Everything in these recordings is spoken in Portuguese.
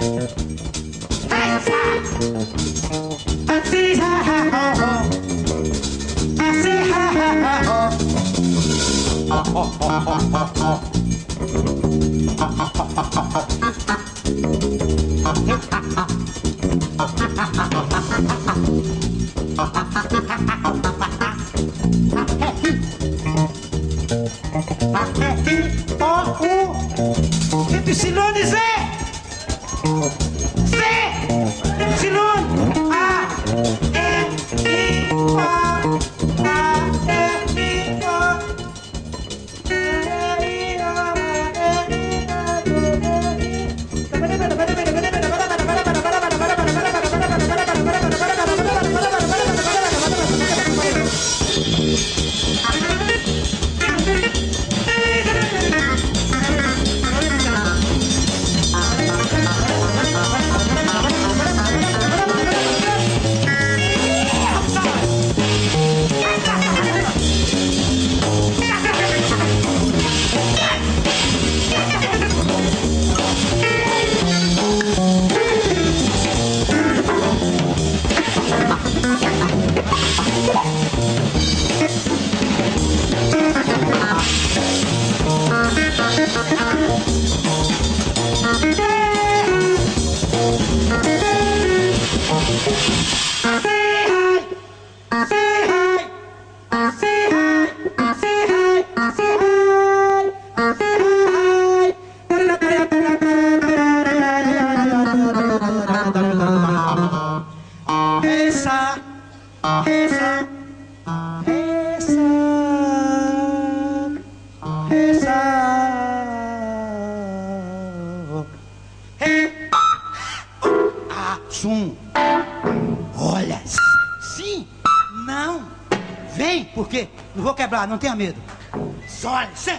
Oh, oh, oh, oh, oh. Essa, essa, essa, essa, é, ah, sum. Olha, sim, não, vem, porque não vou quebrar, não tenha medo. Só, sim.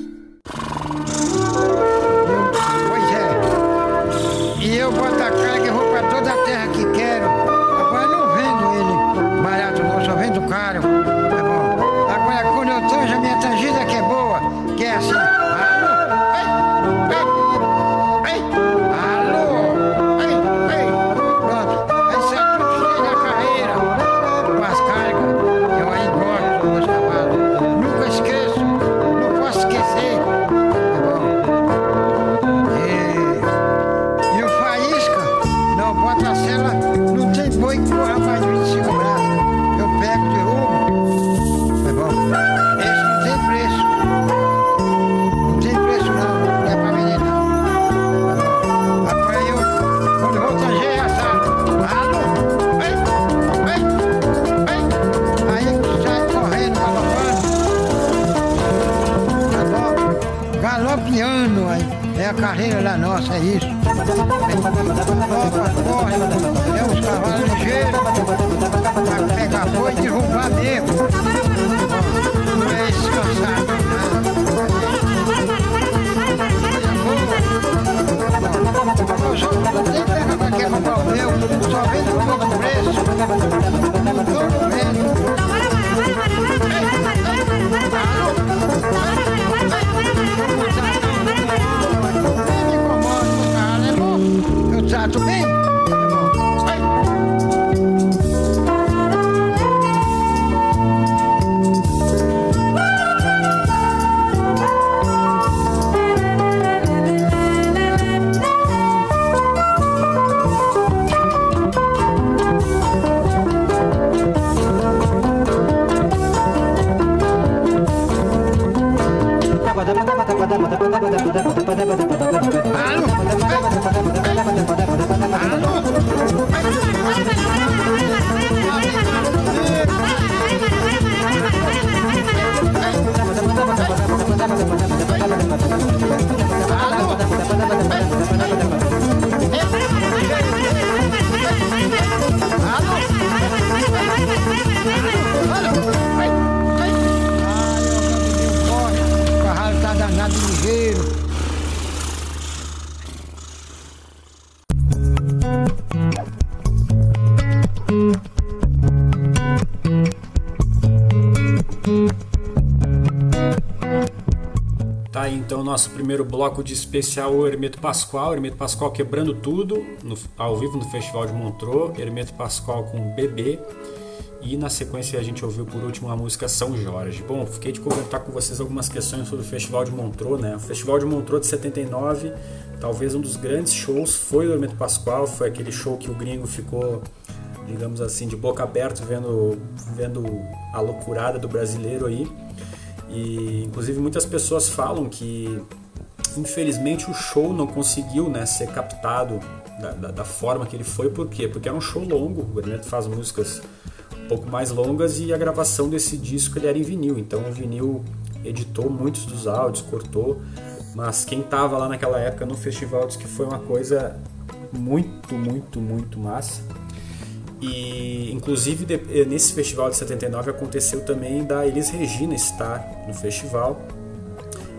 Tá aí então o nosso primeiro bloco de especial o Hermeto Pascoal, Hermeto Pascoal quebrando tudo no- ao vivo no Festival de Montreux, Hermeto Pascoal com Bebê e na sequência a gente ouviu por último a música São Jorge. Bom, fiquei de comentar com vocês algumas questões sobre o Festival de Montreux, né? O Festival de Montreux de 79, talvez um dos grandes shows foi o Hermeto Pascoal, foi aquele show que o gringo ficou digamos assim, de boca aberta, vendo, vendo a loucurada do brasileiro aí. E inclusive muitas pessoas falam que infelizmente o show não conseguiu né, ser captado da, da, da forma que ele foi, por quê? Porque era um show longo, o Hermeto faz músicas pouco mais longas e a gravação desse disco ele era em vinil, então o vinil editou muitos dos áudios, cortou, mas quem tava lá naquela época no festival disse que foi uma coisa muito, muito, muito massa. E inclusive eh, nesse festival de 79 aconteceu também da Elis Regina estar no festival.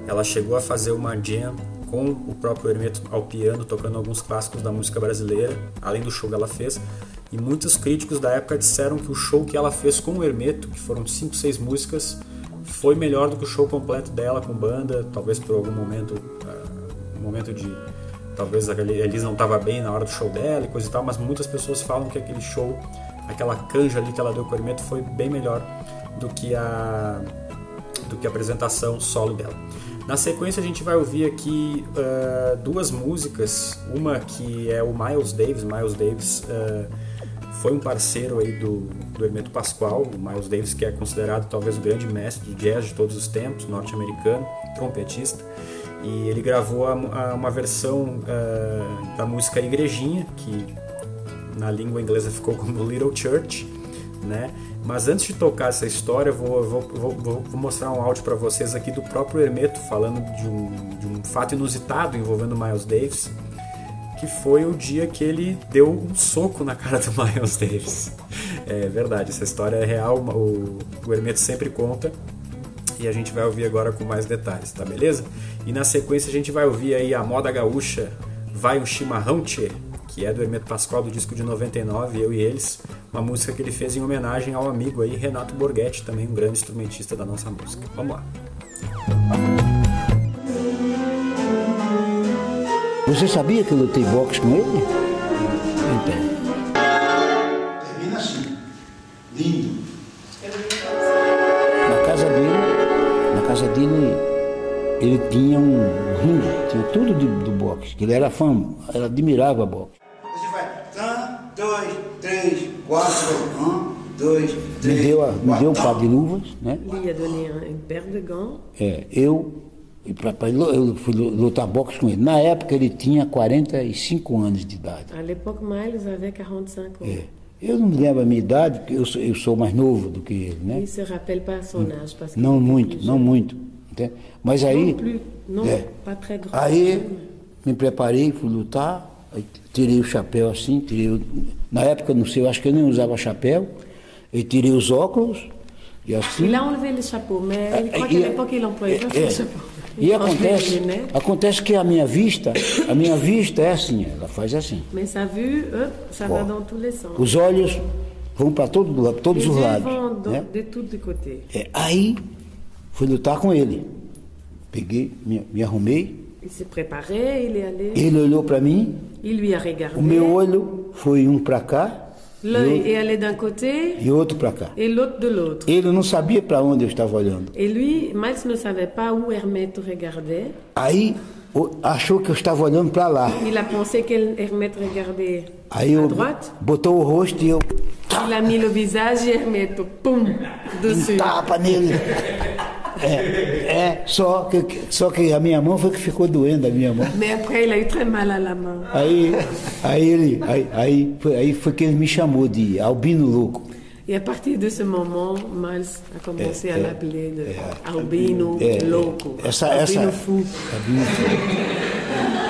Ela chegou a fazer uma jam com o próprio Hermeto ao piano, tocando alguns clássicos da música brasileira, além do show que ela fez. E muitos críticos da época disseram que o show que ela fez com o Hermeto, que foram 5, 6 músicas, foi melhor do que o show completo dela com banda, talvez por algum momento, um momento de talvez a Elis não estava bem na hora do show dela e coisa e tal, mas muitas pessoas falam que aquele show, aquela canja ali que ela deu com o Hermeto foi bem melhor do que a do que a apresentação solo dela. Na sequência a gente vai ouvir aqui uh, duas músicas, uma que é o Miles Davis, Miles Davis uh, foi um parceiro aí do, do Hermeto Pascoal, o Miles Davis que é considerado talvez o grande mestre do jazz de todos os tempos, norte-americano, trompetista, e ele gravou a, a, uma versão uh, da música Igrejinha, que na língua inglesa ficou como Little Church, né? Mas antes de tocar essa história, eu vou, vou, vou, vou mostrar um áudio para vocês aqui do próprio Hermeto falando de um, de um fato inusitado envolvendo Miles Davis, que foi o dia que ele deu um soco na cara do Miles Davis. É verdade, essa história é real, o, o Hermeto sempre conta e a gente vai ouvir agora com mais detalhes, tá beleza? E na sequência a gente vai ouvir aí a moda gaúcha Vai um Chimarrão Tchê, que é do Hermeto Pascoal do disco de 99, Eu e Eles, uma música que ele fez em homenagem ao amigo aí Renato Borghetti, também um grande instrumentista da nossa música. Vamos lá. Você sabia que eu lutei boxe com ele? Então. Termina assim. Lindo. Na casa dele, na casa dele, ele tinha um ringue, tinha tudo de, do boxe, que ele era fã, ele admirava boxe. Você vai. Um, dois, três, quatro. Um, dois, Me três. deu, a, me deu um par de luvas, né? Lui a donné un- une paire de gants. É, eu, e pra, pra- eu fui lutar boxe com ele. Na época ele tinha 45 anos de idade. À l'époque, Miles avait 45 ans. É. Eu não me lembro a minha idade, porque eu sou, eu sou mais novo do que ele, né? Ne se rappelle pas son âge parce qu'il Não muito, não muito. entende? Mas aí, plus, non, É. pas très grand. aí me preparei, fui lutar, tirei o chapéu assim, tirei o- na época, não sei, eu acho que eu nem usava chapéu, e tirei os óculos, e assim. Il a enlevé le chapeau, mais il croit qu'à l'époque, il employait pas é, ce chapeau. E acontece, acontece que a minha vista, a minha vista é assim, ela faz assim. Mais sa vue, ça va dans tous les sens. Os olhos vão para todo, todos os lados. né? de les côtés. É, aí fui lutar com ele. Peguei, me, me arrumei, Il est allé, ele olhou para mim, a o meu olho foi um para cá L'œil est allé d'un côté e outro para cá. et l'autre de l'autre. Ele não sabia para onde eu estava olhando. Et lui, Miles ne savait pas où Hermès regardait. Aí achou que eu estava olhando para lá. Il a pensé qu'Hermès regardait Aí à eu droite. botou o rosto e eu Il a mis le visage et Hermès, poum, dessus. um tapa nele. É, é, só que, só que a minha mão foi que ficou doendo a minha mão. Mais après, il a eu très mal à la main. Aí, aí ele, aí, aí, foi, aí foi que ele me chamou de albino louco. Et à partir de ce moment, Miles a commencé à É, é, l'appeler de albino É, louco, essa, albino essa, fou. albino fou.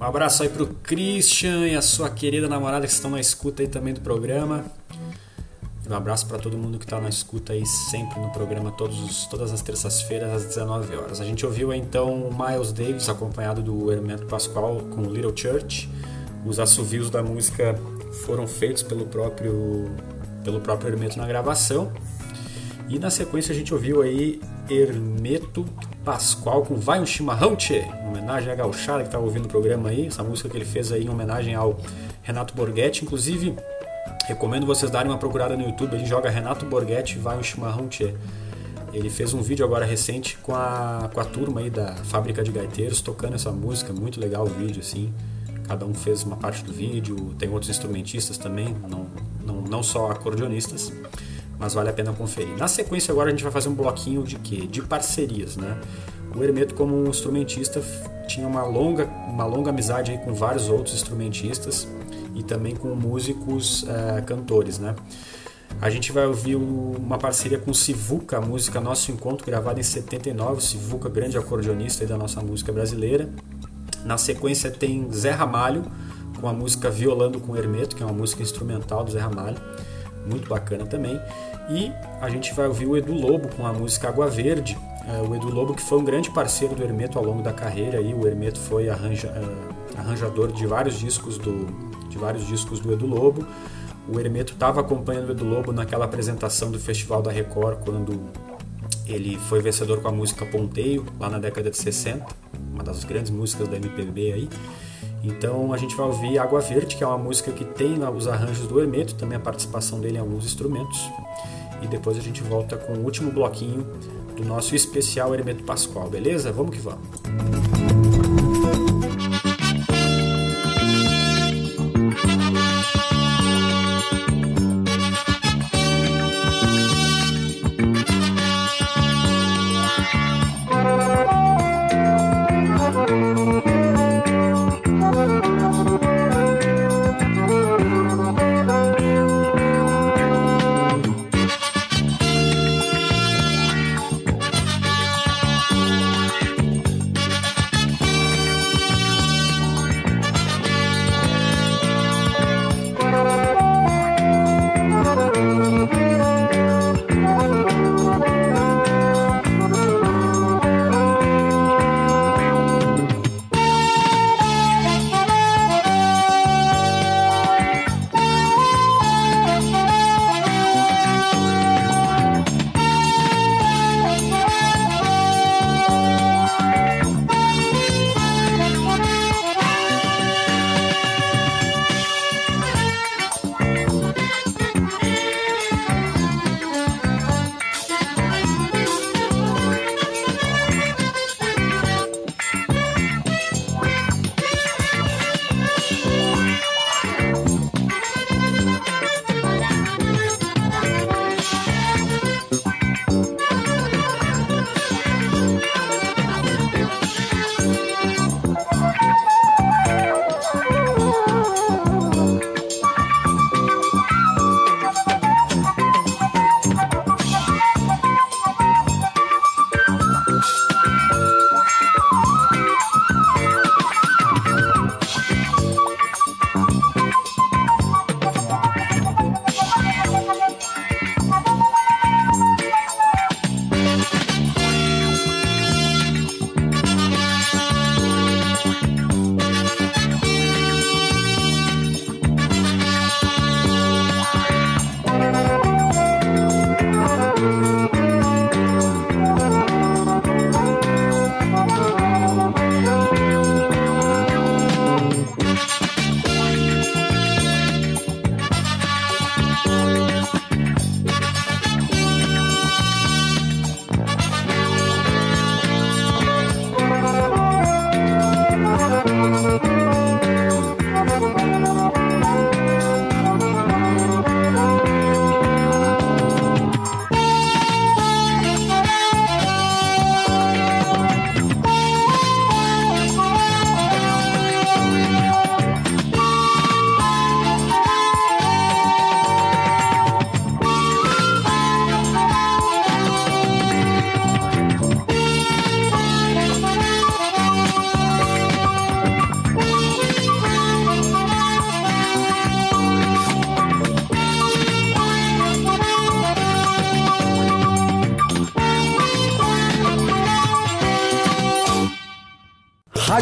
Um abraço aí pro Christian e a sua querida namorada que estão na escuta aí também do programa. Um abraço para todo mundo que está na escuta aí sempre no programa, todos os, todas as terças-feiras às 19 horas. A gente ouviu então o Miles Davis acompanhado do Hermeto Pascoal com Little Church. Os assovios da música foram feitos pelo próprio, pelo próprio Hermeto na gravação. E na sequência a gente ouviu aí Hermeto Pascoal com Vai um Chimarrão Tchê, em homenagem à gauchada que estava ouvindo o programa aí, essa música que ele fez aí em homenagem ao Renato Borghetti, inclusive recomendo vocês darem uma procurada no YouTube, ele joga Renato Borghetti Vai um Chimarrão Tchê. Ele fez um vídeo agora recente com a, com a turma aí da Fábrica de Gaiteiros tocando essa música, muito legal o vídeo assim. Cada um fez uma parte do vídeo, tem outros instrumentistas também, não, não, não só acordeonistas mas vale a pena conferir. Na sequência agora a gente vai fazer um bloquinho de quê? De parcerias, né? O Hermeto como um instrumentista tinha uma longa, uma longa amizade aí com vários outros instrumentistas e também com músicos uh, cantores, né? A gente vai ouvir uma parceria com o Sivuca, a música Nosso Encontro, gravada em 79. O Sivuca, grande acordeonista da nossa música brasileira. Na sequência tem Zé Ramalho, com a música Violando com Hermeto, que é uma música instrumental do Zé Ramalho muito bacana também. E a gente vai ouvir o Edu Lobo com a música Água Verde. É, o Edu Lobo que foi um grande parceiro do Hermeto ao longo da carreira. Aí. O Hermeto foi arranja, uh, arranjador de vários discos do, de vários discos do Edu Lobo. O Hermeto estava acompanhando o Edu Lobo naquela apresentação do Festival da Record, quando ele foi vencedor com a música Ponteio, lá na década de 60, uma das grandes músicas da MPB aí. Então a gente vai ouvir Água Verde, que é uma música que tem os arranjos do Hermeto, também a participação dele em alguns instrumentos. E depois a gente volta com o último bloquinho do nosso especial Hermeto Pascoal, beleza? Vamos que vamos!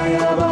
Jaya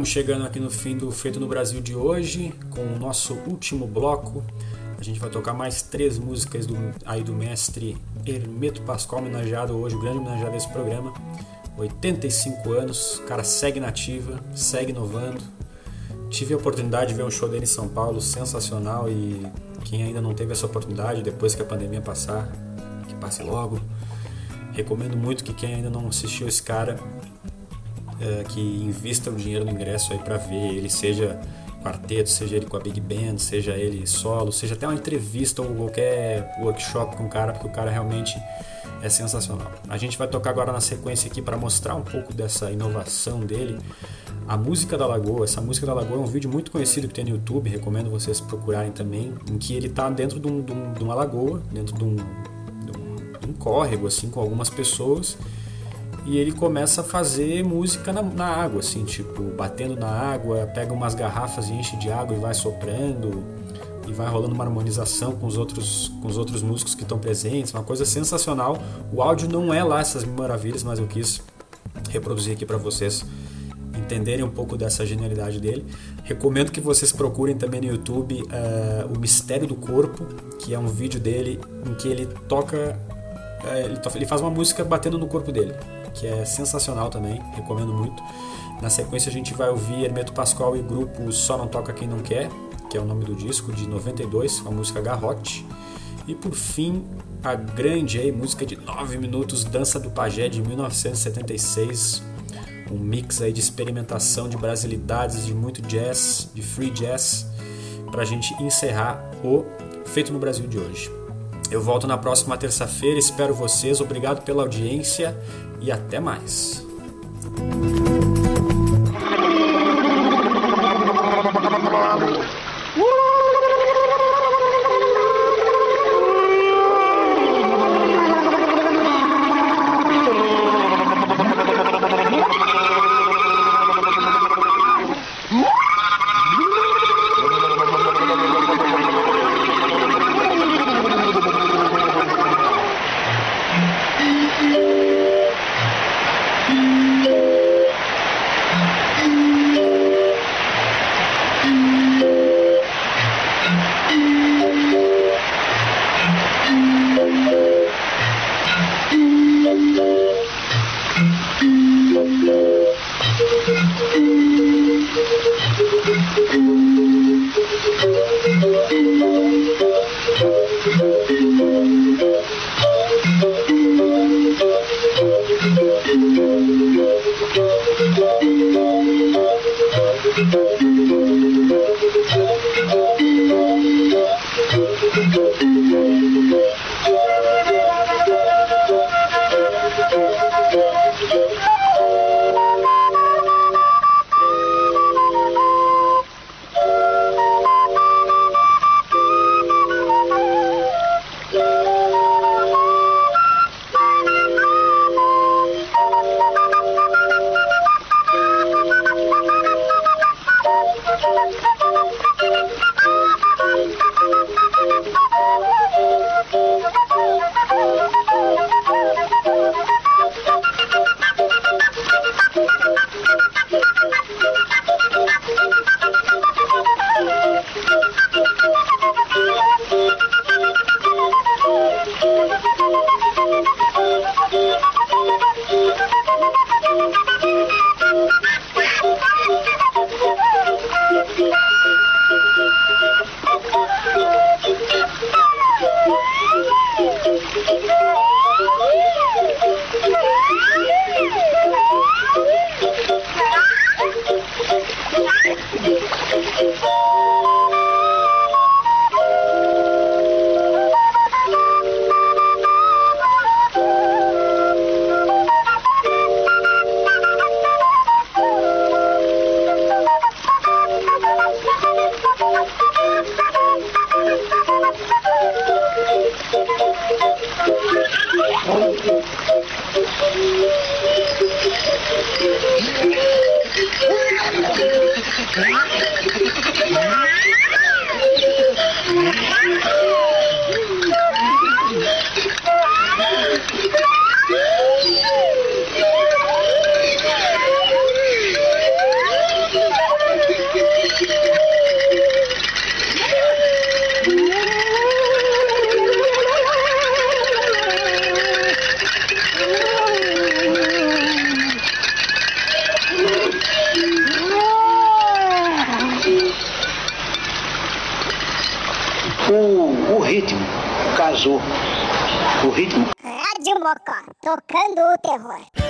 Estamos chegando aqui no fim do Feito no Brasil de hoje, com o nosso último bloco. A gente vai tocar mais três músicas do, aí do mestre Hermeto Pascoal, homenageado hoje, o grande homenageado desse programa. 85 anos, o cara segue nativa, segue inovando. Tive a oportunidade de ver um show dele em São Paulo, sensacional, e quem ainda não teve essa oportunidade, depois que a pandemia passar, que passe logo. Recomendo muito que quem ainda não assistiu esse cara é, que o dinheiro no ingresso aí para ver ele, seja quarteto, seja ele com a Big Band, seja ele solo, seja até uma entrevista ou qualquer workshop com o cara, porque o cara realmente é sensacional. A gente vai tocar agora na sequência aqui para mostrar um pouco dessa inovação dele. A música da Lagoa, essa música da Lagoa é um vídeo muito conhecido que tem no YouTube, recomendo vocês procurarem também, em que ele está dentro de, um, de, um, de, uma lagoa, dentro de um, de um, de um córrego, assim, com algumas pessoas e ele começa a fazer música na, na, água, assim, tipo, batendo na água, pega umas garrafas e enche de água e vai soprando e vai rolando uma harmonização com os outros, com os outros músicos que estão presentes, uma coisa sensacional. O áudio não é lá essas maravilhas, mas eu quis reproduzir aqui para vocês entenderem um pouco dessa genialidade dele. Recomendo que vocês procurem também no YouTube uh, o Mistério do Corpo, que é um vídeo dele em que ele toca, uh, ele, to ele faz uma música batendo no corpo dele que é sensacional também, recomendo muito. Na sequência a gente vai ouvir Hermeto Pascoal e grupo Só Não Toca Quem Não Quer, que é o nome do disco, de 92, a música Garrote. E por fim, a grande aí, música de 9 minutos, Dança do Pajé, de 1976. Um mix aí de experimentação de brasilidades, de muito jazz, de free jazz, para a gente encerrar o Feito no Brasil de hoje. Eu volto na próxima terça-feira, espero vocês, obrigado pela audiência e até mais. Thank you. Tocando